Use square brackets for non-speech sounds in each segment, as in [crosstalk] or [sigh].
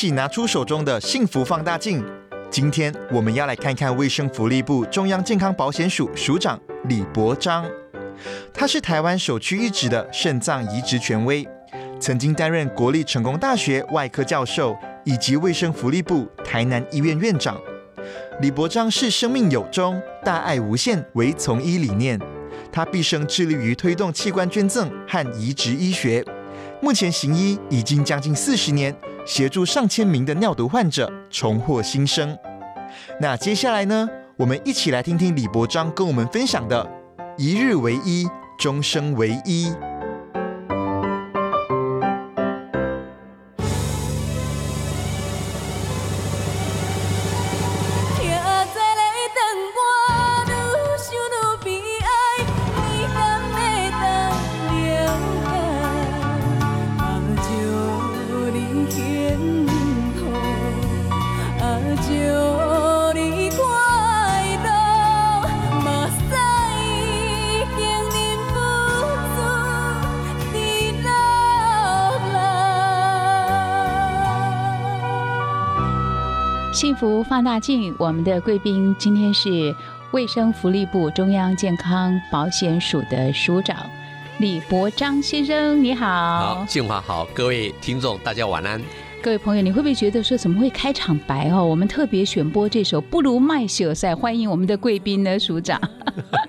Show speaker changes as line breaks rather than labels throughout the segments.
起拿出手中的幸福放大镜。今天我们要来看看卫生福利部中央健康保险署署长李伯章。他是台湾首屈一指的肾脏移植权威，曾经担任国立成功大学外科教授以及卫生福利部台南医院院长。李伯章是生命有终，大爱无限为从医理念。他毕生致力于推动器官捐赠和移植医学，目前行医已经将近四十年。协助上千名的尿毒患者重获新生。那接下来呢？我们一起来听听李伯章跟我们分享的“一日为一，终生为
医”。大镜，我们的贵宾今天是卫生福利部中央健康保险署的署长李博章先生，你好。
好，静华好，各位听众大家晚安。
各位朋友，你会不会觉得说怎么会开场白哦？我们特别选播这首《不如卖血赛》，欢迎我们的贵宾呢，署长。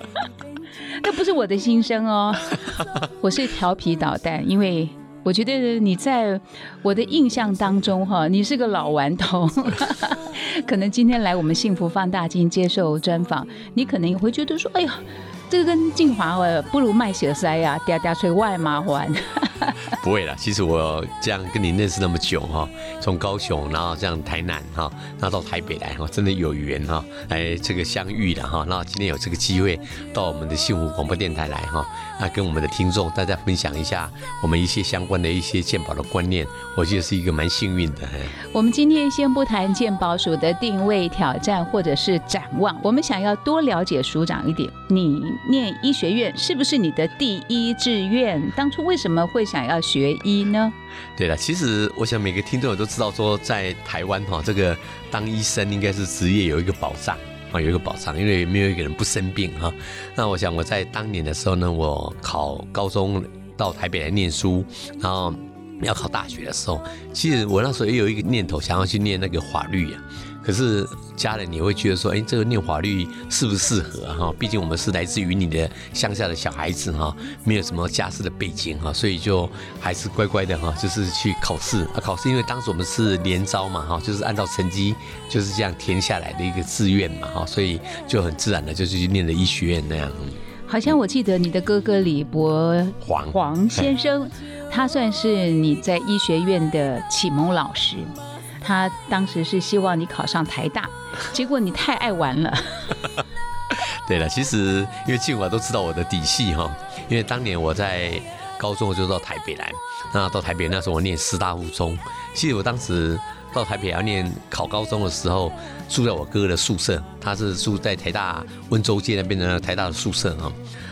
[laughs] 那不是我的心声哦，[laughs] 我是调皮捣蛋，因为。我觉得你在我的印象当中，哈，你是个老顽童。可能今天来我们幸福放大镜接受专访，你可能也会觉得说，哎呀。这个跟静华呃，不如卖血塞呀，嗲嗲吹外麻烦。[laughs]
不会啦，其实我这样跟你认识那么久哈，从高雄然后这样台南哈，然后到台北来哈，真的有缘哈，来这个相遇了哈，那今天有这个机会到我们的幸福广播电台来哈，那跟我们的听众大家分享一下我们一些相关的一些鉴宝的观念，我觉得是一个蛮幸运的。
我们今天先不谈鉴宝署的定位挑战或者是展望，我们想要多了解署长一点，你。念医学院是不是你的第一志愿？当初为什么会想要学医呢？
对了，其实我想每个听众都知道，说在台湾哈，这个当医生应该是职业有一个保障啊，有一个保障，因为没有一个人不生病哈。那我想我在当年的时候呢，我考高中到台北来念书，然后要考大学的时候，其实我那时候也有一个念头，想要去念那个法律呀。可是家人你会觉得说，哎，这个念法律适不适合哈？毕竟我们是来自于你的乡下的小孩子哈，没有什么家世的背景哈，所以就还是乖乖的哈，就是去考试啊。考试因为当时我们是连招嘛哈，就是按照成绩就是这样填下来的一个志愿嘛哈，所以就很自然的就去念了医学院那样。
好像我记得你的哥哥李博
黄
黄先生，他算是你在医学院的启蒙老师。他当时是希望你考上台大，[laughs] 结果你太爱玩了。[laughs]
对了，其实因为静华都知道我的底细哈，因为当年我在高中我就到台北来，那到台北那时候我念师大附中，其实我当时到台北要念考高中的时候，住在我哥哥的宿舍，他是住在台大温州街那边的台大的宿舍哈，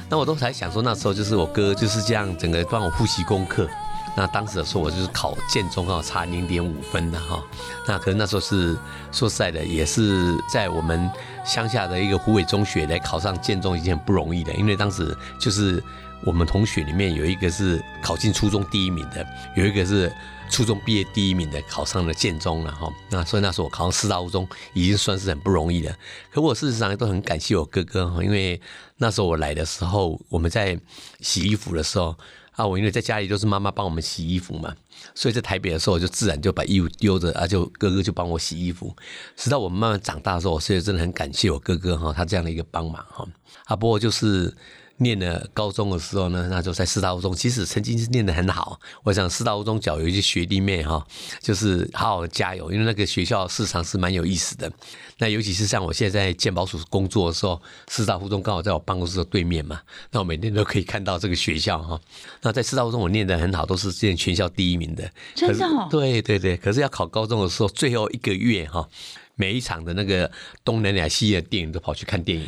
那我都才想说那时候就是我哥就是这样整个帮我复习功课。那当时的时候，我就是考建中啊，差零点五分的哈。那可能那时候是说实在的，也是在我们乡下的一个湖北中学来考上建中，已经很不容易的。因为当时就是我们同学里面有一个是考进初中第一名的，有一个是初中毕业第一名的，考上了建中了哈。那所以那时候我考上四大五中，已经算是很不容易的。可我事实上都很感谢我哥哥哈，因为那时候我来的时候，我们在洗衣服的时候。啊，我因为在家里都是妈妈帮我们洗衣服嘛，所以在台北的时候，我就自然就把衣服丢着，啊，就哥哥就帮我洗衣服。直到我们慢慢长大的时候，我所以真的很感谢我哥哥哈，他这样的一个帮忙哈。啊，不过就是念了高中的时候呢，那就在师大附中，其实曾经是念得很好。我想师大附中角有一些学弟妹哈，就是好好的加油，因为那个学校市场是蛮有意思的。那尤其是像我现在在鉴宝署工作的时候，师大附中刚好在我办公室的对面嘛，那我每天都可以看到这个学校哈。那在师大附中我念得很好，都是现全校第一名的。
真的？
对对对。可是要考高中的时候，最后一个月哈，每一场的那个东南亚系列电影都跑去看电影。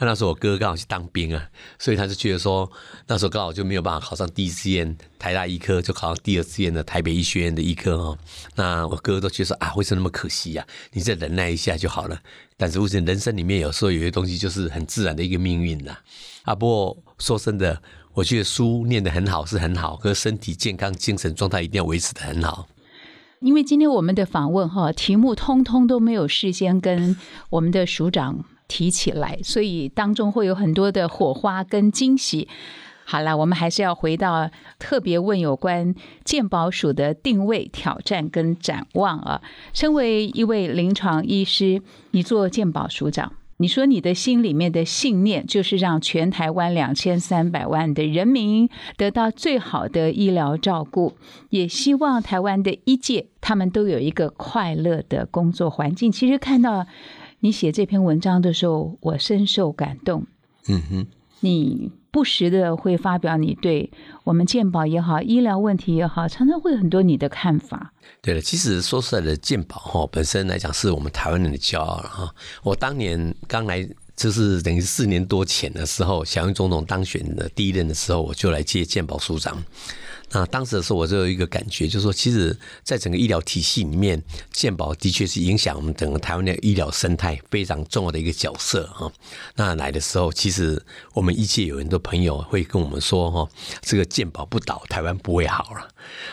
那时候我哥刚好去当兵啊，所以他就觉得说，那时候刚好就没有办法考上第一志愿台大医科，就考上第二志愿的台北医学院的医科哈。那我哥都觉得说啊，为什么那么可惜呀？你再忍耐一下就好了。但是，我觉得人生里面有时候有些东西就是很自然的一个命运呐。啊，不过说真的，我觉得书念得很好是很好，可是身体健康、精神状态一定要维持的很好。
因为今天我们的访问哈，题目通通都没有事先跟我们的署长。提起来，所以当中会有很多的火花跟惊喜。好了，我们还是要回到特别问有关鉴宝署的定位、挑战跟展望啊。身为一位临床医师，你做鉴宝署长，你说你的心里面的信念就是让全台湾两千三百万的人民得到最好的医疗照顾，也希望台湾的医界他们都有一个快乐的工作环境。其实看到。你写这篇文章的时候，我深受感动。嗯哼，你不时的会发表你对我们健保也好、医疗问题也好，常常会很多你的看法。
对了，其实说实在的，健保哈本身来讲是我们台湾人的骄傲了哈。我当年刚来，就是等于四年多前的时候，小英总统当选的第一任的时候，我就来接健保署长。啊当时的时候，我就有一个感觉，就是说，其实，在整个医疗体系里面，健保的确是影响我们整个台湾的医疗生态非常重要的一个角色哈。那来的时候，其实我们医界有很多朋友会跟我们说哈，这个健保不倒，台湾不会好了。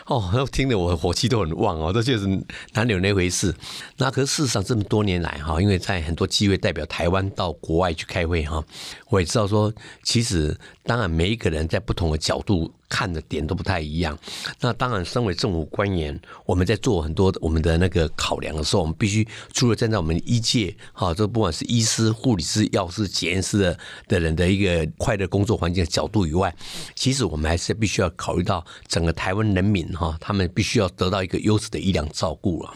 哦，听得我火气都很旺哦，这确实哪里有那回事？那可是事实上这么多年来哈，因为在很多机会代表台湾到国外去开会哈，我也知道说，其实当然每一个人在不同的角度。看的点都不太一样。那当然，身为政府官员，我们在做很多我们的那个考量的时候，我们必须除了站在我们医界，哈，这不管是医师、护理师、药师、检验师的的人的一个快乐工作环境的角度以外，其实我们还是必须要考虑到整个台湾人民哈，他们必须要得到一个优质的医疗照顾了。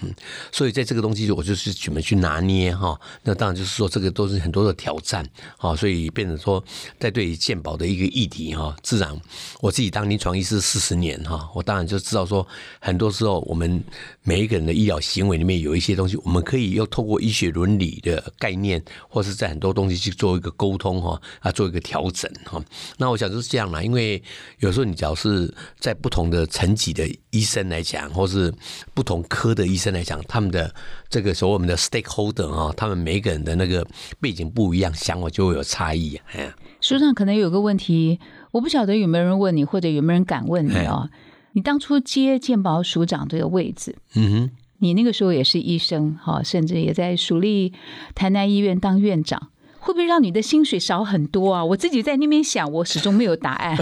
所以在这个东西，我就是怎么去拿捏哈。那当然就是说，这个都是很多的挑战，哈。所以变成说，在对于健保的一一个议题哈，自然我自己当。临床医师四十年哈，我当然就知道说，很多时候我们每一个人的医疗行为里面有一些东西，我们可以又透过医学伦理的概念，或是在很多东西去做一个沟通哈，啊，做一个调整哈。那我想就是这样啦，因为有时候你只要是在不同的层级的医生来讲，或是不同科的医生来讲，他们的这个所谓我们的 stakeholder 啊，他们每一个人的那个背景不一样，想法就会有差异。哎，
书上可能有个问题。我不晓得有没有人问你，或者有没有人敢问你哦？你当初接健保署长这个位置，嗯哼，你那个时候也是医生哈，甚至也在蜀立台南医院当院长，会不会让你的薪水少很多啊？我自己在那边想，我始终没有答案。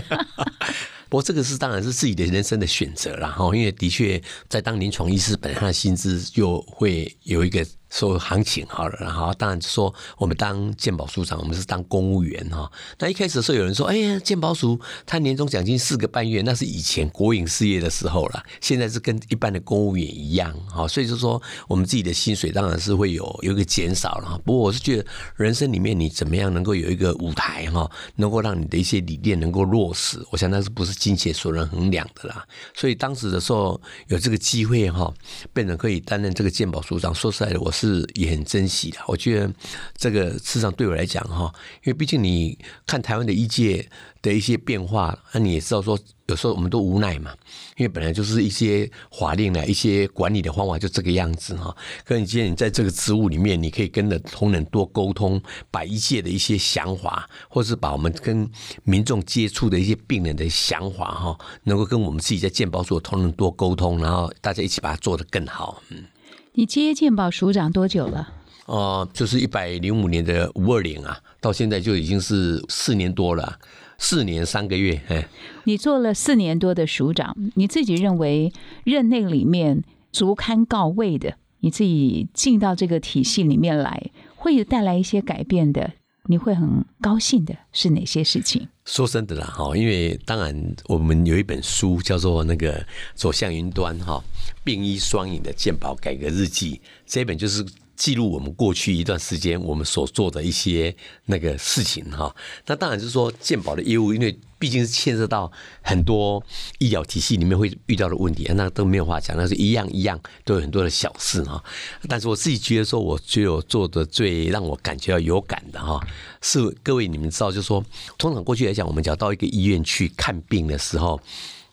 不过这个是当然是自己的人生的选择了哈，因为的确在当临床医师，本身的薪资就会有一个。说行情好了，然后当然说我们当鉴宝署长，我们是当公务员哈。那一开始的时候，有人说：“哎呀，鉴宝署他年终奖金四个半月，那是以前国营事业的时候了，现在是跟一般的公务员一样哈。”所以就说我们自己的薪水当然是会有有一个减少了。不过我是觉得人生里面你怎么样能够有一个舞台哈，能够让你的一些理念能够落实，我想那是不是金钱所能衡量的啦。所以当时的时候有这个机会哈，变成可以担任这个鉴宝署长。说实在的，我是。也很珍惜的，我觉得这个事实上对我来讲哈，因为毕竟你看台湾的医界的一些变化，那你也知道说，有时候我们都无奈嘛，因为本来就是一些法令的一些管理的方法就这个样子哈。可你今天你在这个职务里面，你可以跟的同仁多沟通，把一切的一些想法，或是把我们跟民众接触的一些病人的想法哈，能够跟我们自己在健保所同仁多沟通，然后大家一起把它做得更好，嗯。
你接健保署长多久了？
哦，就是一百零五年的五二零啊，到现在就已经是四年多了，四年三个月。哎，
你做了四年多的署长，你自己认为任内里面足堪告慰的，你自己进到这个体系里面来，会有带来一些改变的，你会很高兴的是哪些事情？
说真的啦，哈，因为当然我们有一本书叫做那个走向云端哈，病医双赢的健保改革日记，这本就是记录我们过去一段时间我们所做的一些那个事情哈。那当然就是说健保的业务，因为毕竟是牵涉到很多医疗体系里面会遇到的问题，那都没有话讲，那是一样一样都有很多的小事哈。但是我自己觉得说，我觉得我做的最让我感觉到有感的哈，是各位你们知道，就是说通常过去来讲，我们只要到一个医院去看病的时候，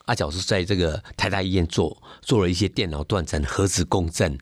阿角是在这个台大医院做做了一些电脑断层、核磁共振、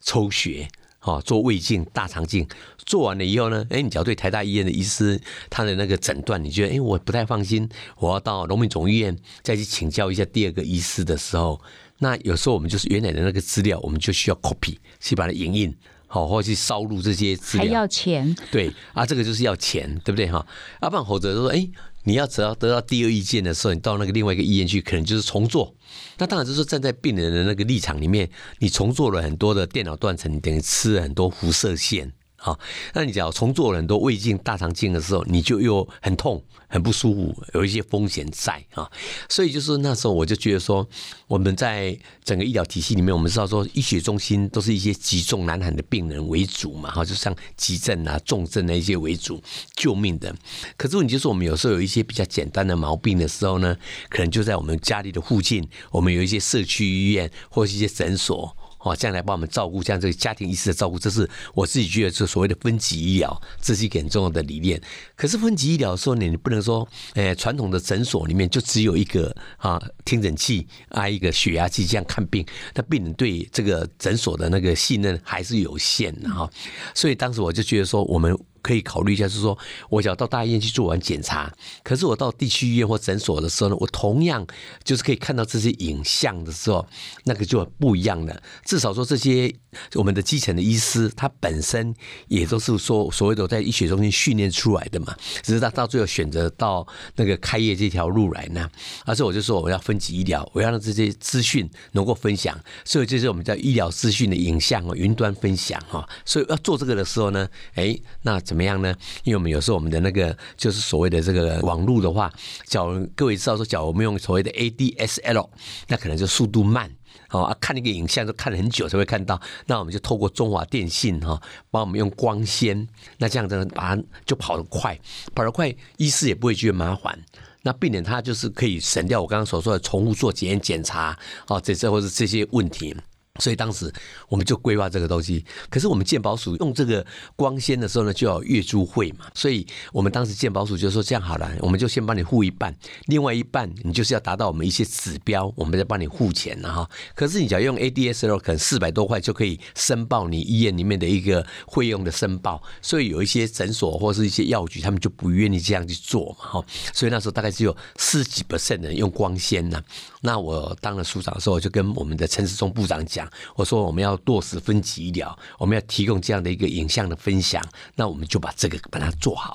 抽血。哦，做胃镜、大肠镜，做完了以后呢，哎，你只要对台大医院的医师他的那个诊断，你觉得哎，我不太放心，我要到农民总医院再去请教一下第二个医师的时候，那有时候我们就是原来的那个资料，我们就需要 copy 去把它影印，好，或去烧录这些资料，
还要钱，
对啊，这个就是要钱，对不对哈？要不然否则说，哎。你要只要得到第二意见的时候，你到那个另外一个医院去，可能就是重做。那当然就是站在病人的那个立场里面，你重做了很多的电脑断层，你等于吃了很多辐射线。好，那你只要重做了很多胃镜、大肠镜的时候，你就又很痛、很不舒服，有一些风险在啊。所以就是那时候，我就觉得说，我们在整个医疗体系里面，我们知道说，医学中心都是一些急重难 hand 的病人为主嘛，哈，就像急症啊、重症的一些为主，救命的。可是问题就是，我们有时候有一些比较简单的毛病的时候呢，可能就在我们家里的附近，我们有一些社区医院或是一些诊所。哦，这样来帮我们照顾，这样这个家庭医师的照顾，这是我自己觉得是所谓的分级医疗，这是一个很重要的理念。可是分级医疗的时候呢，你不能说，诶，传统的诊所里面就只有一个啊听诊器啊一个血压计这样看病，那病人对这个诊所的那个信任还是有限的哈。所以当时我就觉得说，我们。可以考虑一下，是说，我想要到大医院去做完检查，可是我到地区医院或诊所的时候呢，我同样就是可以看到这些影像的时候，那个就不一样了。至少说这些我们的基层的医师，他本身也都是说所谓的在医学中心训练出来的嘛，只是他到最后选择到那个开业这条路来呢。而且我就说我要分级医疗，我要让这些资讯能够分享，所以这是我们叫医疗资讯的影像哦，云端分享哈。所以要做这个的时候呢，哎，那。怎么样呢？因为我们有时候我们的那个就是所谓的这个网络的话，假如各位知道说，假如我们用所谓的 ADSL，那可能就速度慢哦，看那个影像都看了很久才会看到。那我们就透过中华电信哈，帮我们用光纤，那这样子把它就跑得快，跑得快，医师也不会觉得麻烦。那避免它就是可以省掉我刚刚所说的重复做检验检查哦，这这或者这些问题。所以当时我们就规划这个东西，可是我们鉴宝署用这个光纤的时候呢，就要月租会嘛。所以我们当时鉴宝署就说这样好了，我们就先帮你付一半，另外一半你就是要达到我们一些指标，我们再帮你付钱了哈。可是你只要用 ADSL，可能四百多块就可以申报你医院里面的一个费用的申报。所以有一些诊所或是一些药局，他们就不愿意这样去做嘛哈。所以那时候大概只有四几 percent 的人用光纤呢。那我当了署长的时候，就跟我们的陈世忠部长讲。我说我们要落实分级医疗，我们要提供这样的一个影像的分享，那我们就把这个把它做好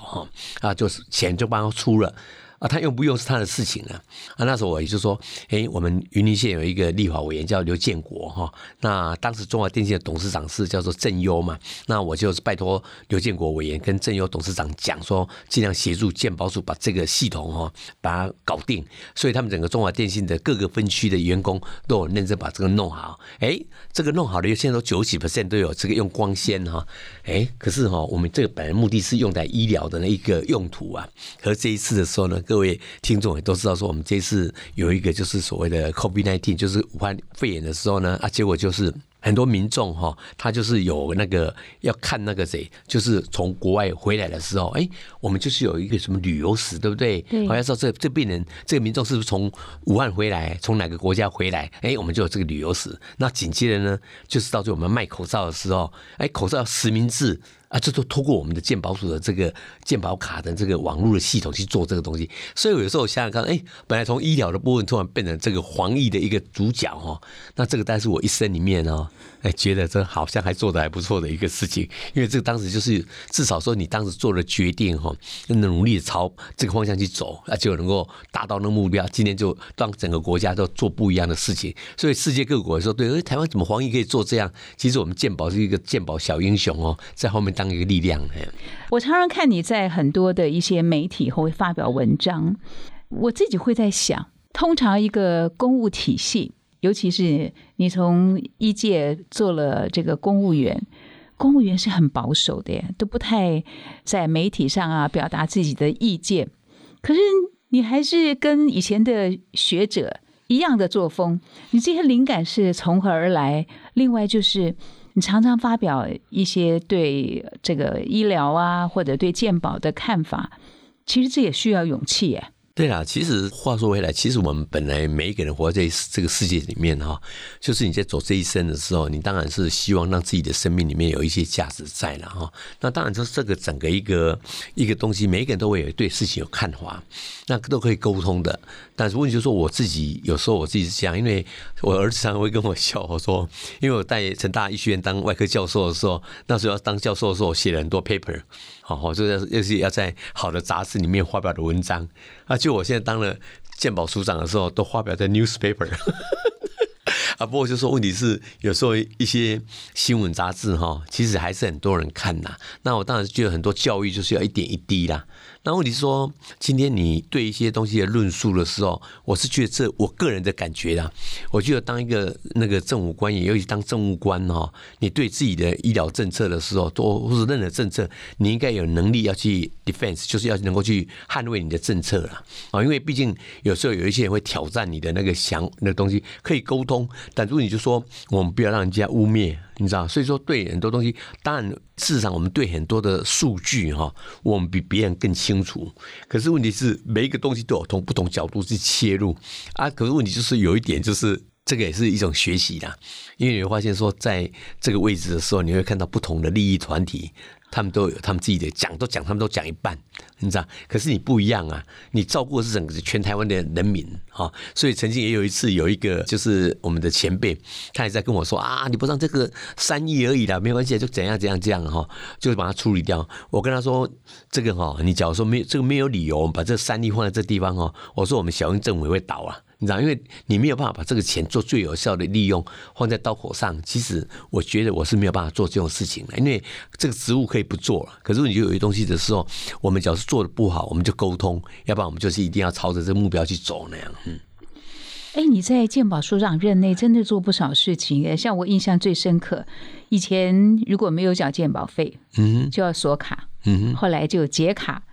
哈啊，就是钱就帮他出了。啊，他用不用是他的事情了。啊，那时候我也就说，哎，我们云林县有一个立法委员叫刘建国哈。那当时中华电信的董事长是叫做郑优嘛。那我就是拜托刘建国委员跟郑优董事长讲说，尽量协助建保署把这个系统哈把它搞定。所以他们整个中华电信的各个分区的员工都很认真把这个弄好。哎，这个弄好了，现在都九几 percent 都有这个用光纤哈。哎，可是哈，我们这个本来目的是用在医疗的那一个用途啊。可是这一次的时候呢？各位听众也都知道，说我们这次有一个就是所谓的 COVID-19，就是武汉肺炎的时候呢，啊，结果就是很多民众哈，他就是有那个要看那个谁，就是从国外回来的时候，哎，我们就是有一个什么旅游史，对不对？好像说这这病人这个民众是不是从武汉回来，从哪个国家回来？哎，我们就有这个旅游史。那紧接着呢，就是到最后我们卖口罩的时候，哎，口罩实名制。啊，这都通过我们的健保署的这个健保卡的这个网络的系统去做这个东西，所以有时候想想看，哎，本来从医疗的部分突然变成这个防疫的一个主角哦，那这个但是我一生里面哦哎，觉得这好像还做的还不错的一个事情，因为这个当时就是至少说你当时做了决定哈，努力朝这个方向去走，那就能够达到那个目标。今天就让整个国家都做不一样的事情，所以世界各国说，对，哎台湾怎么黄奕可以做这样？其实我们鉴宝是一个鉴宝小英雄哦，在后面当一个力量。
我常常看你在很多的一些媒体会发表文章，我自己会在想，通常一个公务体系。尤其是你从一届做了这个公务员，公务员是很保守的，都不太在媒体上啊表达自己的意见。可是你还是跟以前的学者一样的作风，你这些灵感是从何而来？另外就是你常常发表一些对这个医疗啊或者对健保的看法，其实这也需要勇气耶。
对啦，其实话说回来，其实我们本来每一个人活在这个世界里面哈，就是你在走这一生的时候，你当然是希望让自己的生命里面有一些价值在了哈。那当然就是这个整个一个一个东西，每一个人都会有对事情有看法，那都可以沟通的。但是问题就是说，我自己有时候我自己是这样，因为我儿子常常会跟我笑，我说，因为我在成大医学院当外科教授的时候，那时候要当教授的时候，我写了很多 paper，哦，我就要要是要在好的杂志里面发表的文章，啊，就我现在当了鉴宝署长的时候，都发表在 newspaper。[laughs] 啊，不过就说问题是，有时候一些新闻杂志哈，其实还是很多人看呐。那我当然觉得很多教育就是要一点一滴啦。那问题是说，今天你对一些东西的论述的时候，我是觉得这我个人的感觉啦。我觉得当一个那个政务官员，尤其当政务官哈，你对自己的医疗政策的时候，都或是任何政策，你应该有能力要去 defense，就是要能够去捍卫你的政策了啊。因为毕竟有时候有一些人会挑战你的那个想那东西，可以沟通，但如果你就说我们不要让人家污蔑。你知道，所以说对很多东西，当然事实上我们对很多的数据哈，我们比别人更清楚。可是问题是每一个东西都有从不同角度去切入啊。可是问题就是有一点，就是这个也是一种学习啦，因为你会发现说，在这个位置的时候，你会看到不同的利益团体。他们都有他们自己的讲，都讲，他们都讲一半，你知道？可是你不一样啊，你照顾的是整个全台湾的人民啊。所以曾经也有一次，有一个就是我们的前辈，他也在跟我说啊，你不让这个三亿而已啦，没关系，就怎样怎样这样哈，就把它处理掉。我跟他说，这个哈，你假如说没这个没有理由，把这三亿放在这地方哈，我说我们小英政委会倒啊。你知道，因为你没有办法把这个钱做最有效的利用，放在刀口上。其实我觉得我是没有办法做这种事情的，因为这个职务可以不做了。可是你就有些东西的时候，我们只要是做的不好，我们就沟通，要不然我们就是一定要朝着这个目标去走那样。嗯。
哎，你在鉴宝署长任内真的做不少事情。像我印象最深刻，以前如果没有缴鉴保费，嗯，就要锁卡，嗯，后来就解卡。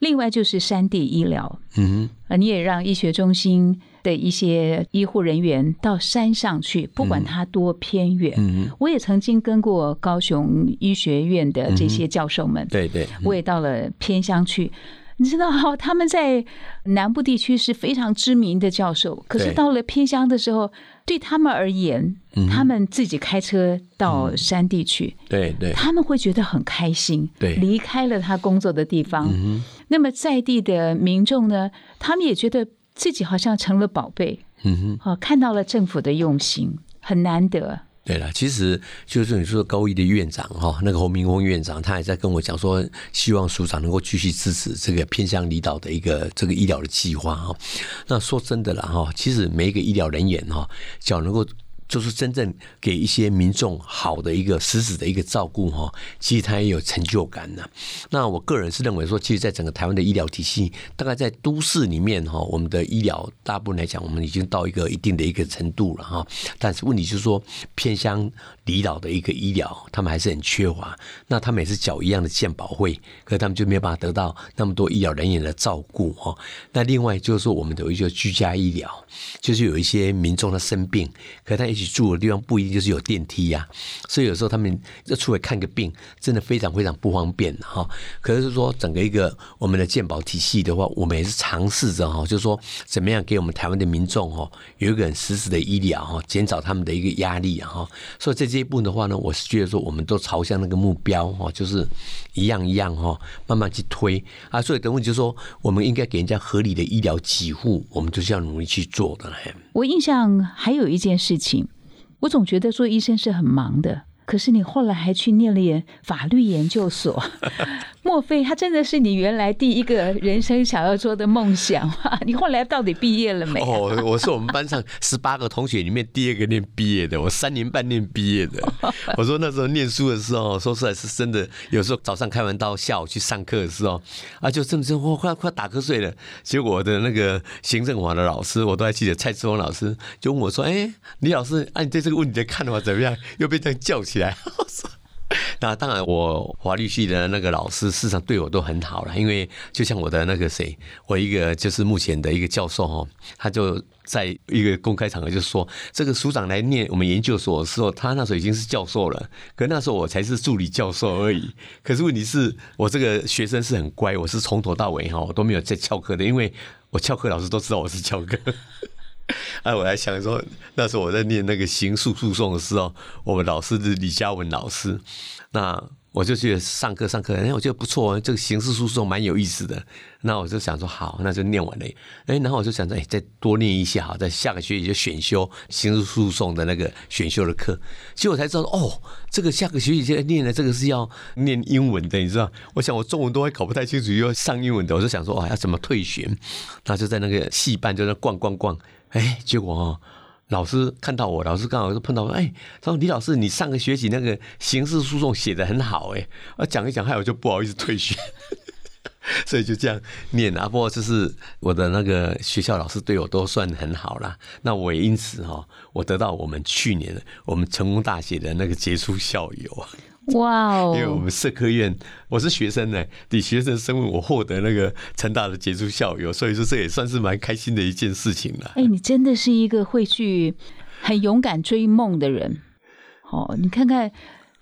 另外就是山地医疗，嗯，啊，你也让医学中心。的一些医护人员到山上去，不管他多偏远。嗯。我也曾经跟过高雄医学院的这些教授们，
对对，
我也到了偏乡去。你知道，[laughs] 他们在南部地区是非常知名的教授，可是到了偏乡的时候，对他们而言，他们自己开车到山地去，
对对，
他们会觉得很开心，
对，
离开了他工作的地方。那么在地的民众呢，他们也觉得。自己好像成了宝贝，嗯哼，哦，看到了政府的用心，很难得。
对了，其实就是你说高一的院长哈，那个侯明峰院长，他也在跟我讲说，希望署长能够继续支持这个偏向离岛的一个这个医疗的计划哈。那说真的了哈，其实每一个医疗人员哈，只要能够。就是真正给一些民众好的一个实质的一个照顾哈，其实他也有成就感的。那我个人是认为说，其实，在整个台湾的医疗体系，大概在都市里面哈，我们的医疗大部分来讲，我们已经到一个一定的一个程度了哈。但是问题就是说，偏乡离岛的一个医疗，他们还是很缺乏。那他们也是缴一样的健保费，可他们就没有办法得到那么多医疗人员的照顾哈。那另外就是说，我们有一个居家医疗，就是有一些民众他生病，可他。一起住的地方不一定就是有电梯呀，所以有时候他们要出来看个病，真的非常非常不方便哈。可是说整个一个我们的健保体系的话，我们也是尝试着哈，就是说怎么样给我们台湾的民众哈有一个很实时的医疗哈，减少他们的一个压力哈。所以在这一步的话呢，我是觉得说我们都朝向那个目标哈，就是一样一样哈，慢慢去推啊。所以等会就是说，我们应该给人家合理的医疗给付，我们就是要努力去做的。
我印象还有一件事情。我总觉得做医生是很忙的。可是你后来还去念了法律研究所，莫非他真的是你原来第一个人生想要做的梦想吗？[laughs] 你后来到底毕业了没？
哦，我是我们班上十八个同学里面第二个念毕业的，我三年半念毕业的。[laughs] 我说那时候念书的时候，说出来是真的，有时候早上开完刀，下午去上课的时候，啊，就这么真，我快快打瞌睡了。结果我的那个行政法的老师，我都还记得蔡志峰老师，就问我说：“哎，李老师，啊，你对这个问题的看法怎么样？”又被这样叫起。起来，[laughs] [laughs] 那当然，我华律系的那个老师，事实上对我都很好了。因为就像我的那个谁，我一个就是目前的一个教授哈，他就在一个公开场合就说，这个署长来念我们研究所的时候，他那时候已经是教授了，可那时候我才是助理教授而已。可是问题是我这个学生是很乖，我是从头到尾哈，我都没有在翘课的，因为我翘课，老师都知道我是翘课。[laughs] 哎，我还想说，那时候我在念那个刑诉诉讼的时候，我们老师是李嘉文老师，那我就去上课上课，哎，我觉得不错，这个刑事诉讼蛮有意思的。那我就想说，好，那就念完了。哎，然后我就想着，哎，再多念一下，好，在下个学期就选修刑事诉讼的那个选修的课。结果我才知道，哦，这个下个学期就念的这个是要念英文的，你知道？我想我中文都还搞不太清楚，又要上英文的，我就想说，哦，要怎么退学？那就在那个戏班就在逛逛逛。哎，结果哦，老师看到我，老师刚好就碰到我，哎，他说李老师，你上个学期那个刑事诉讼写的很好，哎，啊讲一讲，害我就不好意思退学，[laughs] 所以就这样念啊。不过就是我的那个学校老师对我都算很好啦，那我也因此哈，我得到我们去年我们成功大学的那个杰出校友。哇哦！因为我们社科院，我是学生呢，以学生身份我获得那个成大的杰出校友，所以说这也算是蛮开心的一件事情了。
哎，你真的是一个会去很勇敢追梦的人。哦，你看看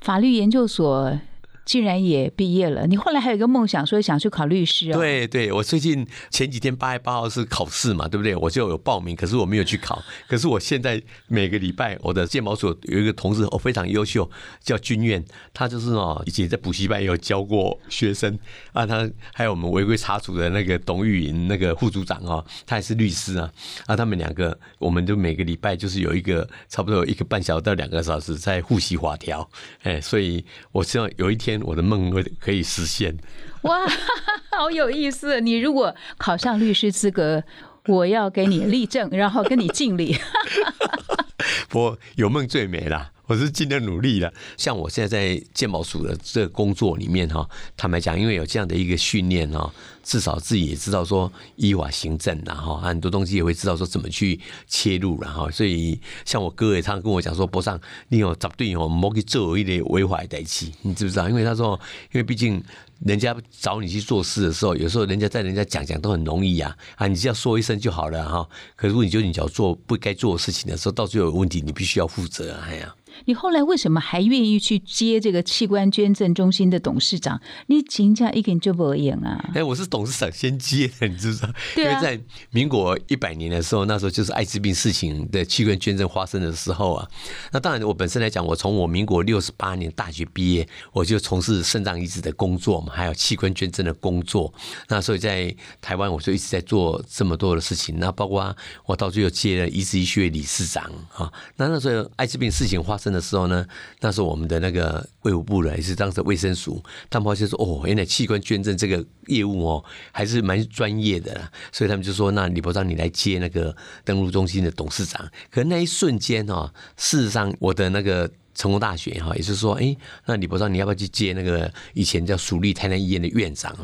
法律研究所。竟然也毕业了，你后来还有一个梦想，说想去考律师啊？
对对，我最近前几天八月八号是考试嘛，对不对？我就有报名，可是我没有去考。[laughs] 可是我现在每个礼拜，我的鉴宝所有一个同事，哦，非常优秀，叫君苑，他就是哦，以前在补习班也有教过学生啊。他还有我们违规查处的那个董玉莹那个副组长哦，他也是律师啊。啊，他们两个，我们就每个礼拜就是有一个差不多有一个半小时到两个小时在复习法条，哎，所以我希望有一天。我的梦会可以实现，
哇，[laughs] 好有意思！你如果考上律师资格，我要给你立正，然后跟你敬礼。[laughs]
不过有梦最美啦。我是尽量努力了。像我现在在鉴宝署的这个工作里面哈，坦白讲，因为有这样的一个训练哈，至少自己也知道说依法行政，然后很多东西也会知道说怎么去切入，然后所以像我哥也常跟我讲说，博上你有绝对哦，莫去做一点违法的事，你知不知道？因为他说，因为毕竟人家找你去做事的时候，有时候人家在人家讲讲都很容易呀，啊，你只要说一声就好了哈。可如果你就你只要做不该做的事情的时候，到最后有问题，你必须要负责啊，哎呀。
你后来为什么还愿意去接这个器官捐赠中心的董事长？你请假一点就不演啊？
哎，我是董事长先接的，你知不知道？因为在民国一百年的时候，那时候就是艾滋病事情的器官捐赠发生的时候啊。那当然，我本身来讲，我从我民国六十八年大学毕业，我就从事肾脏移植的工作嘛，还有器官捐赠的工作。那所以在台湾，我就一直在做这么多的事情。那包括我到最后接了移植医学理事长啊。那那时候艾滋病事情发生。的时候呢，那时候我们的那个卫务部的也是当时卫生署，他们发现说，哦，原来器官捐赠这个业务哦，还是蛮专业的啦，所以他们就说，那李博章你来接那个登录中心的董事长。可那一瞬间哦，事实上我的那个。成功大学哈，也就是说，哎，那李博章，你要不要去接那个以前叫蜀立台南医院的院长？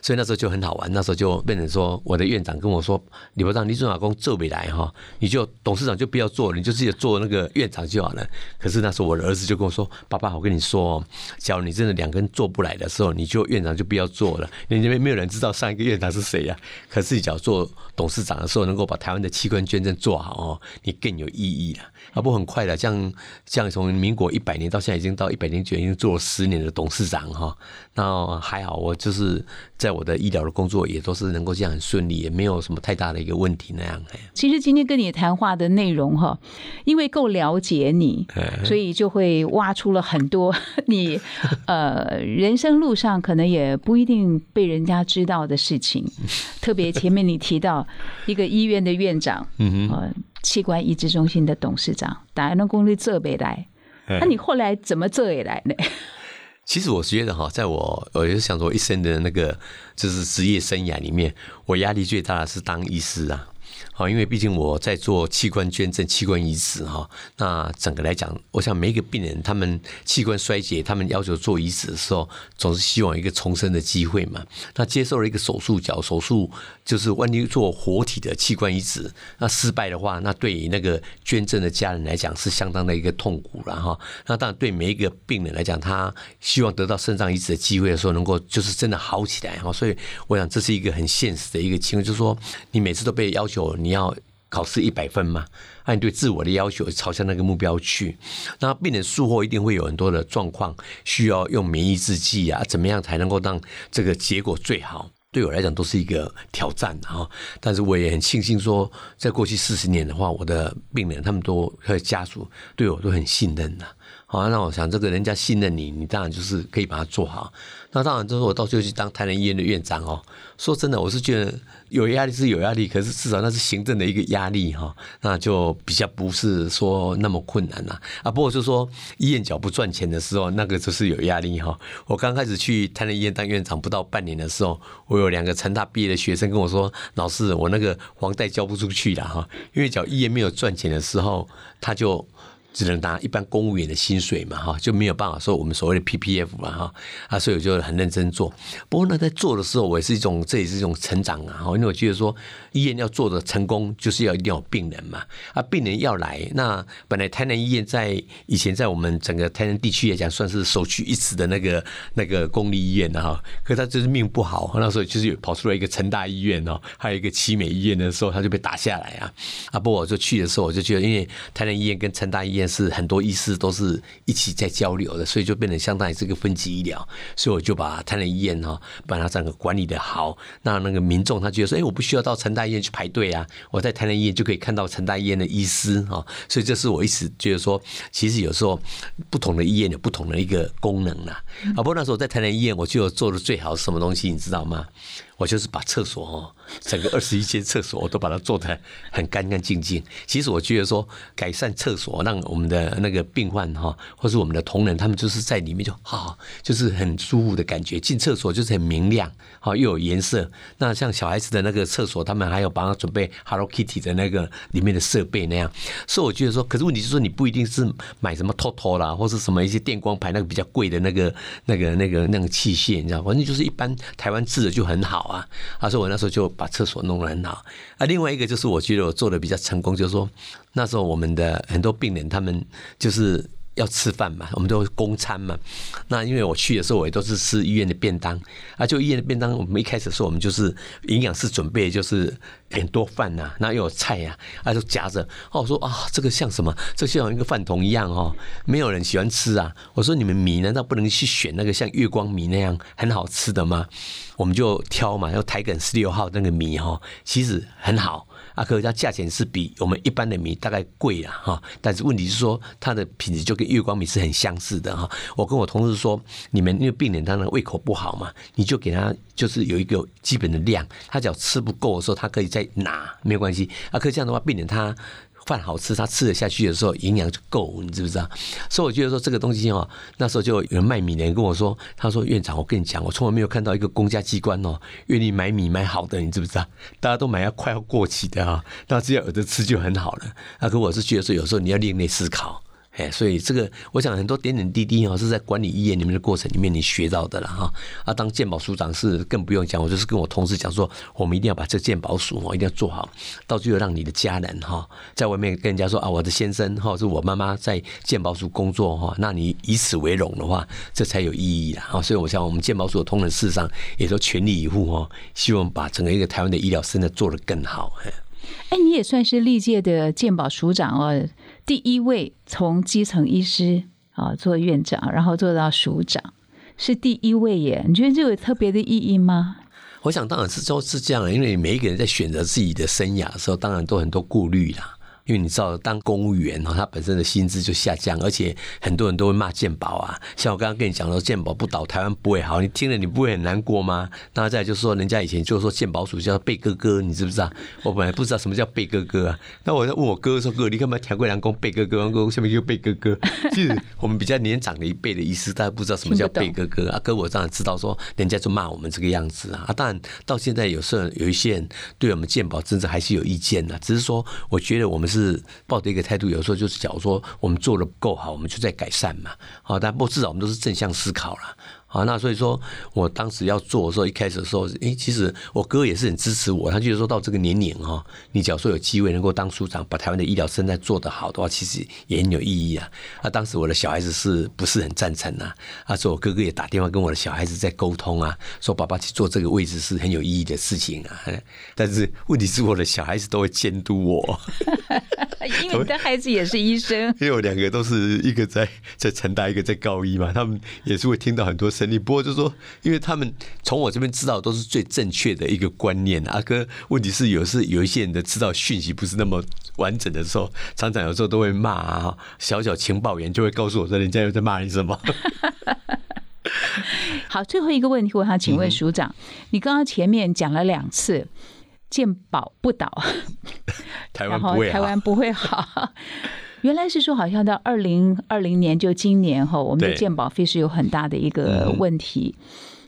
所以那时候就很好玩，那时候就变成说，我的院长跟我说，李博章，你做老公做不来哈，你就董事长就不要做，你就自己做那个院长就好了。可是那时候我的儿子就跟我说，爸爸，我跟你说，假如你真的两根做不来的时候，你就院长就不要做了，因为没有人知道上一个院长是谁呀。可是你只要做董事长的时候，能够把台湾的器官捐赠做好哦，你更有意义了。啊，不很快的，像像从民国一百年到现在，已经到一百零九，已经做了十年的董事长哈。那还好，我就是在我的医疗的工作也都是能够这样很顺利，也没有什么太大的一个问题那样。
其实今天跟你谈话的内容哈，因为够了解你，所以就会挖出了很多你 [laughs] 呃人生路上可能也不一定被人家知道的事情。[laughs] 特别前面你提到一个医院的院长，嗯哼。器官移植中心的董事长，打完了功力这没来，那你后来怎么这也来呢？[laughs]
其实我觉得哈，在我我就想说一生的那个就是职业生涯里面，我压力最大的是当医师啊。好，因为毕竟我在做器官捐赠、器官移植哈，那整个来讲，我想每一个病人他们器官衰竭，他们要求做移植的时候，总是希望一个重生的机会嘛。那接受了一个手术脚手术，就是万一做活体的器官移植，那失败的话，那对于那个捐赠的家人来讲是相当的一个痛苦了哈。那当然对每一个病人来讲，他希望得到肾脏移植的机会的时候，能够就是真的好起来哈。所以我想这是一个很现实的一个情况，就是说你每次都被要求。你要考试一百分嘛？按对自我的要求朝向那个目标去。那病人术后一定会有很多的状况，需要用免疫制剂啊，怎么样才能够让这个结果最好？对我来讲都是一个挑战啊。但是我也很庆幸说，在过去四十年的话，我的病人他们都和家属对我都很信任的。好，那我想这个人家信任你，你当然就是可以把它做好。那当然就是我到最后去当台南医院的院长哦。说真的，我是觉得。有压力是有压力，可是至少那是行政的一个压力哈，那就比较不是说那么困难呐啊。不过就说医院脚不赚钱的时候，那个就是有压力哈。我刚开始去台南医院当院长不到半年的时候，我有两个成大毕业的学生跟我说：“老师，我那个房贷交不出去了哈，因为脚医院没有赚钱的时候，他就。”只能拿一般公务员的薪水嘛，哈，就没有办法说我们所谓的 PPF 嘛，哈，啊，所以我就很认真做。不过呢，在做的时候，我也是一种，这也是一种成长啊，哈，因为我觉得说医院要做的成功，就是要一定要有病人嘛，啊，病人要来，那本来台南医院在以前在我们整个台南地区来讲，算是首屈一指的那个那个公立医院的哈，可他就是命不好，那时候就是有跑出来一个成大医院哦，还有一个奇美医院的时候，他就被打下来啊，啊，不过我就去的时候，我就觉得，因为台南医院跟成大医院。是很多医师都是一起在交流的，所以就变得相当于是个分级医疗。所以我就把台南医院哈，把它整个管理的好。那那个民众他觉得说，哎，我不需要到成大医院去排队啊，我在台南医院就可以看到成大医院的医师哈。所以这是我一直觉得说，其实有时候不同的医院有不同的一个功能啦。啊，不过那时候在台南医院，我就做的最好是什么东西，你知道吗？我就是把厕所哦，整个 [laughs] 二十一间厕所我都把它做的很干干净净。其实我觉得说，改善厕所，让我们的那个病患哈，或是我们的同仁，他们就是在里面就好，就是很舒服的感觉。进厕所就是很明亮，好又有颜色。那像小孩子的那个厕所，他们还有帮他准备 Hello Kitty 的那个里面的设备那样。所以我觉得说，可是问题就是说，你不一定是买什么 TOTO 啦，或是什么一些电光牌那个比较贵的那个那个那个那个器械，你知道，反正就是一般台湾制的就很好。啊，他说我那时候就把厕所弄得很好啊。另外一个就是我觉得我做的比较成功，就是说那时候我们的很多病人他们就是。要吃饭嘛，我们都公餐嘛。那因为我去的时候，我也都是吃医院的便当啊。就医院的便当，我们一开始说我们就是营养师准备，就是很多饭呐，那又有菜呀，啊就夹着。哦，我说啊，这个像什么？这像一个饭桶一样哦，没有人喜欢吃啊。我说你们米难道不能去选那个像月光米那样很好吃的吗？我们就挑嘛，要台梗十六号那个米哈，其实很好。啊，可是它价钱是比我们一般的米大概贵了哈，但是问题是说它的品质就跟月光米是很相似的哈。我跟我同事说，你们因为病人他的胃口不好嘛，你就给他就是有一个基本的量，他只要吃不够的时候，他可以再拿，没有关系。啊，可这样的话，病人他。饭好吃，他吃得下去的时候，营养就够，你知不知道？所以我觉得说这个东西哦，那时候就有人卖米的人跟我说，他说院长，我跟你讲，我从来没有看到一个公家机关哦，愿意买米买好的，你知不知道？大家都买要快要过期的啊，那只要有的吃就很好了。那可我是觉得说，有时候你要另类思考。哎，所以这个，我想很多点点滴滴哈，是在管理医院里面的过程里面你学到的了哈。啊，当鉴宝署长是更不用讲，我就是跟我同事讲说，我们一定要把这鉴宝署哦一定要做好，到最后让你的家人哈，在外面跟人家说啊，我的先生哈是我妈妈在鉴宝署工作哈，那你以此为荣的话，这才有意义啦。哈。所以我想我们鉴宝署的同仁事实上也都全力以赴哦，希望把整个一个台湾的医疗真的做得更好。
哎，你也算是历届的鉴宝署长哦。第一位从基层医师啊做院长，然后做到署长，是第一位耶。你觉得这有特别的意义吗？
我想当然是都是这样，因为每一个人在选择自己的生涯的时候，当然都很多顾虑啦。因为你知道，当公务员哈，他本身的薪资就下降，而且很多人都会骂健保啊。像我刚刚跟你讲说，健保不倒，台湾不会好，你听了你不会很难过吗？那再就是说，人家以前就说健保署叫贝哥哥，你知不知道？我本来不知道什么叫贝哥哥啊。那我在问我哥说：“哥，你干嘛调过两公贝哥哥？哥下面就贝哥哥。[laughs] ”其实我们比较年长的一辈的意思，大家不知道什么叫贝哥哥啊。哥，我当然知道，说人家就骂我们这个样子啊。啊，当然到现在有时候有一些人对我们健保真的还是有意见的，只是说我觉得我们是。抱着一个态度，有时候就是假如说我们做的不够好，我们就在改善嘛。好，但不至少我们都是正向思考了。好，那所以说我当时要做的时候，一开始的时候，哎，其实我哥也是很支持我。他就是说到这个年龄哈，你假如说有机会能够当署长，把台湾的医疗生态做得好的话，其实也很有意义啊。啊，当时我的小孩子是不是很赞成啊？啊，说我哥哥也打电话跟我的小孩子在沟通啊，说爸爸去做这个位置是很有意义的事情啊。[laughs] 但是问题是我的小孩子都会监督我，[laughs]
因为你的孩子也是医生，[laughs]
因为我两个都是一个在 [laughs] 在成大，一个在高一嘛，他们也是会听到很多。声音不过就说，因为他们从我这边知道都是最正确的一个观念。阿哥，问题是有时有一些人的知道讯息不是那么完整的时候，常常有时候都会骂啊。小小情报员就会告诉我说，人家又在骂你什么。[laughs]
好，最后一个问题，我想请问署长，你刚刚前面讲了两次鉴宝不倒，[laughs]
台湾不会，
台湾不会好。[laughs] 原来是说，好像到二零二零年，就今年哈，我们的健保费是有很大的一个问题。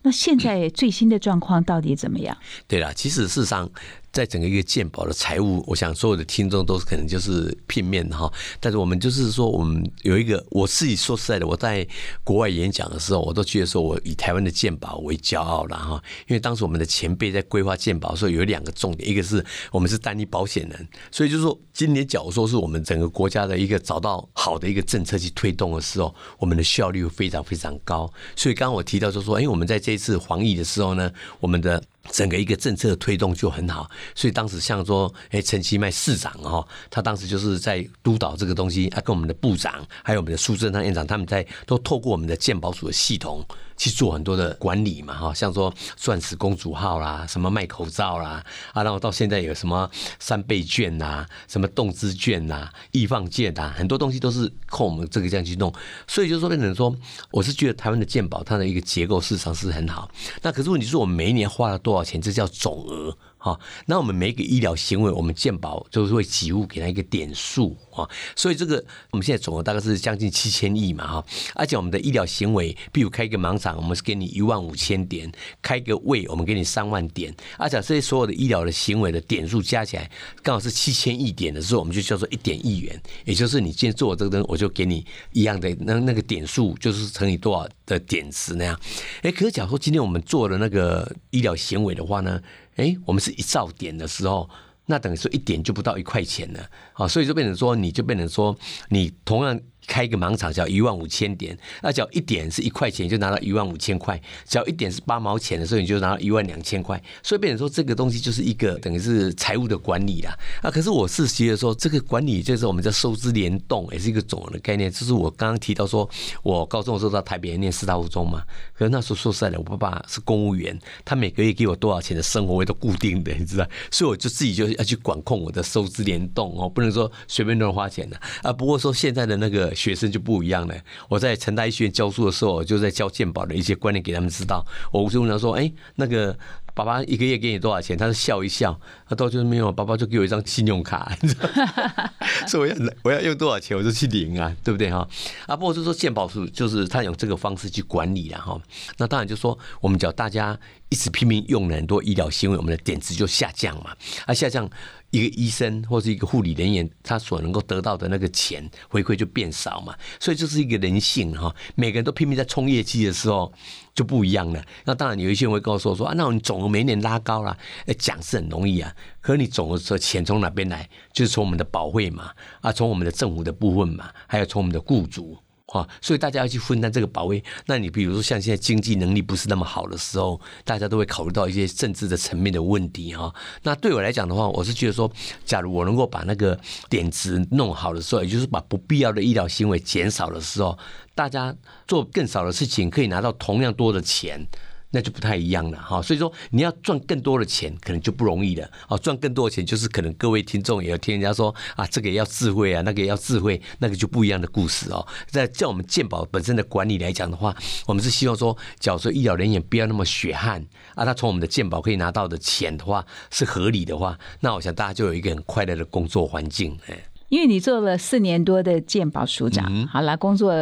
那现在最新的状况到底怎么样？
对了，其实事实上。在整个一个鉴宝的财务，我想所有的听众都是可能就是片面的哈。但是我们就是说，我们有一个，我自己说实在的，我在国外演讲的时候，我都觉得说我以台湾的鉴宝为骄傲了哈。因为当时我们的前辈在规划鉴宝的时候，有两个重点，一个是我们是单一保险人，所以就是说，今年假如说是我们整个国家的一个找到好的一个政策去推动的时候，我们的效率会非常非常高。所以刚刚我提到就是说，哎，我们在这一次防疫的时候呢，我们的。整个一个政策的推动就很好，所以当时像说，哎，陈其迈市长哦，他当时就是在督导这个东西，啊，跟我们的部长，还有我们的苏贞昌院长，他们在都透过我们的鉴宝署的系统。去做很多的管理嘛，哈，像说钻石公主号啦，什么卖口罩啦，啊，然后到现在有什么三倍券呐，什么动资券呐，易放券呐，很多东西都是靠我们这个这样去弄，所以就说变成说，我是觉得台湾的健保它的一个结构市场是很好，那可是问题是我们每一年花了多少钱，这叫总额。好，那我们每一个医疗行为，我们健保就是会给付给他一个点数啊，所以这个我们现在总额大概是将近七千亿嘛哈，而且我们的医疗行为，比如开一个盲场，我们是给你一万五千点；开个胃，我们给你三万点。而且这些所有的医疗的行为的点数加起来，刚好是七千亿点的时候，我们就叫做一点亿元，也就是你今天做这个东西，我就给你一样的那那个点数，就是乘以多少的点值那样。哎，可是假如说今天我们做了那个医疗行为的话呢？哎，我们是一兆点的时候，那等于说一点就不到一块钱了，啊，所以就变成说，你就变成说，你同样。开一个盲场叫一万五千点，那只要一点是一块钱，就拿到一万五千块；只要一点是八毛钱的时候，你就拿到一万两千块。所以变成说，这个东西就是一个等于是财务的管理啦。啊，可是我是觉得说，这个管理就是我们叫收支联动，也是一个总的概念。就是我刚刚提到说，我高中的时候到台北念四大附中嘛，可是那时候说实在的，我爸爸是公务员，他每个月给我多少钱的生活费都固定的，你知道，所以我就自己就要去管控我的收支联动哦，不能说随便乱花钱的啊。不过说现在的那个。学生就不一样了。我在成大医学院教书的时候，就在教健保的一些观念给他们知道。我就问他说：“哎，那个爸爸一个月给你多少钱？”他是笑一笑，他到就是没有。爸爸就给我一张信用卡，[laughs] [laughs] 所以我要我要用多少钱，我就去领啊，对不对哈？啊，不过就说鉴宝是就是他用这个方式去管理了哈。那当然就说我们叫大家一直拼命用了很多医疗行为，我们的点值就下降嘛，啊下降。一个医生或是一个护理人员，他所能够得到的那个钱回馈就变少嘛，所以这是一个人性哈。每个人都拼命在冲业绩的时候就不一样了。那当然有一些人会告诉我说啊，那你总额每年拉高了，哎，讲是很容易啊，可是你总额说钱从哪边来？就是从我们的保费嘛，啊，从我们的政府的部分嘛，还有从我们的雇主。啊，所以大家要去分担这个保卫。那你比如说像现在经济能力不是那么好的时候，大家都会考虑到一些政治的层面的问题哈。那对我来讲的话，我是觉得说，假如我能够把那个点值弄好的时候，也就是把不必要的医疗行为减少的时候，大家做更少的事情可以拿到同样多的钱。
那就不太一样了哈。所以说你要赚更多的钱，可能就不容易了。啊，赚更多的钱就是可能各位听众也要听人家说啊，这个要智慧啊，那个要智慧，那个就不一样的故事哦。在叫我们健保本身的管理来讲的话，我们是希望说，假如说医疗人员不要那么血汗啊，他从我们的健保可以拿到的钱的话是合理的话，那我想大家就有一个很快乐的工作环境。哎，
因为你做了四年多的鉴宝署长，好了，工作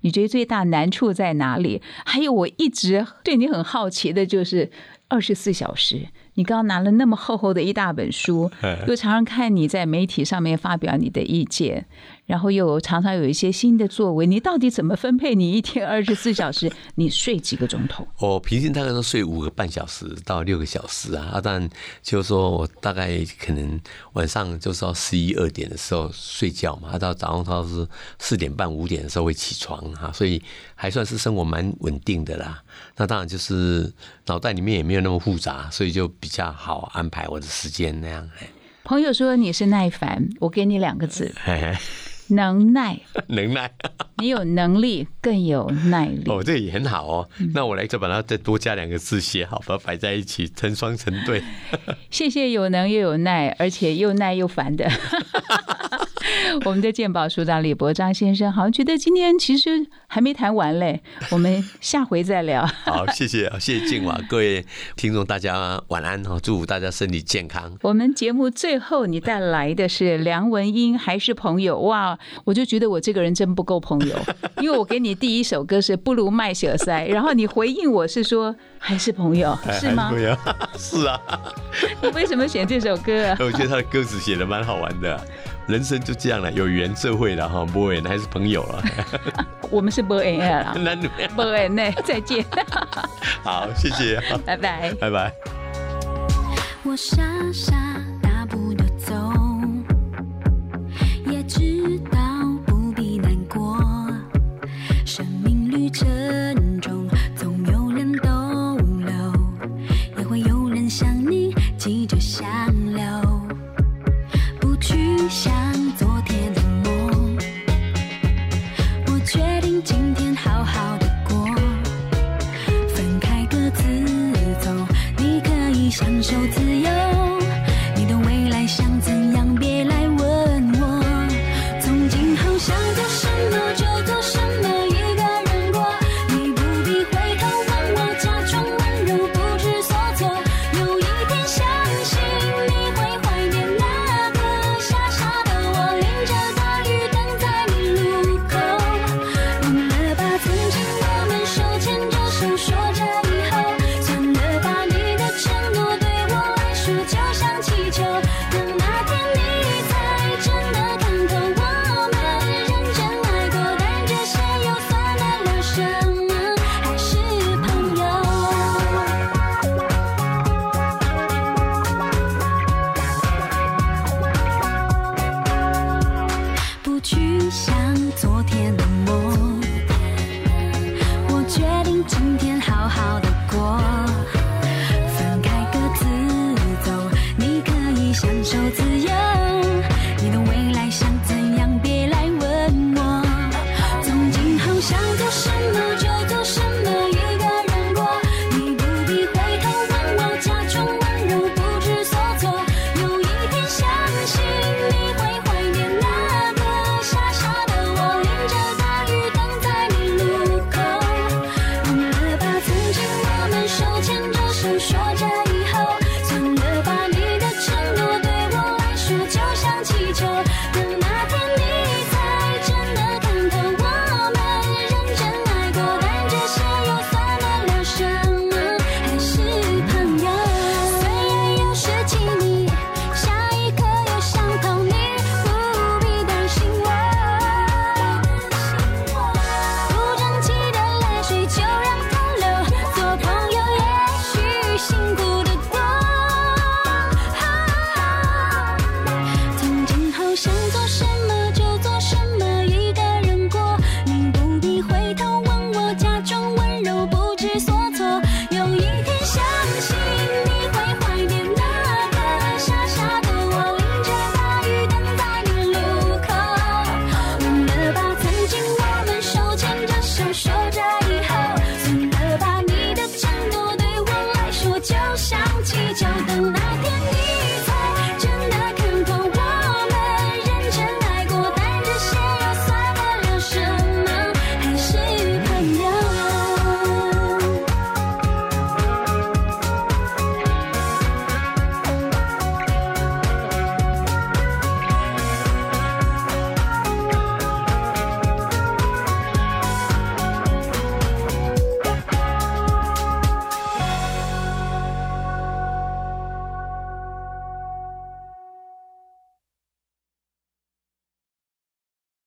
你觉得最大难处在哪里？还有我一直对你很好奇的就是二十四小时。你刚刚拿了那么厚厚的一大本书，[laughs] 又常常看你在媒体上面发表你的意见。然后又常常有一些新的作为，你到底怎么分配你一天二十四小时？[laughs] 你睡几个钟头？
我平均大概都睡五个半小时到六个小时啊。啊，但就是说我大概可能晚上就是要十一二点的时候睡觉嘛，啊，到早上到是四点半五点的时候会起床哈，所以还算是生活蛮稳定的啦。那当然就是脑袋里面也没有那么复杂，所以就比较好安排我的时间那样。
朋友说你是耐烦，我给你两个字。[laughs] 能耐，
能耐，
你有能力，更有耐力。
哦，这也很好哦。那我来就把它再多加两个字写好，把它摆在一起，成双成对。[laughs]
谢谢有能又有耐，而且又耐又烦的。[laughs] [laughs] 我们的鉴宝署长李伯章先生，好像觉得今天其实还没谈完嘞，我们下回再聊。[laughs]
好，谢谢啊，谢谢静华，各位听众大家晚安哈，祝福大家身体健康。
我们节目最后你带来的是梁文音，还是朋友哇？我就觉得我这个人真不够朋友，[laughs] 因为我给你第一首歌是不如卖血塞，然后你回应我是说还是朋友，是吗？
是啊。
你为什么选这首歌？
啊我觉得他的歌词写的蛮好玩的。人生就这样了，有缘社会了哈，不缘还是朋友了。[laughs]
我们是不缘了，[laughs] 不缘呢，再见。[laughs]
好，谢谢，
拜拜，
拜拜。我傻傻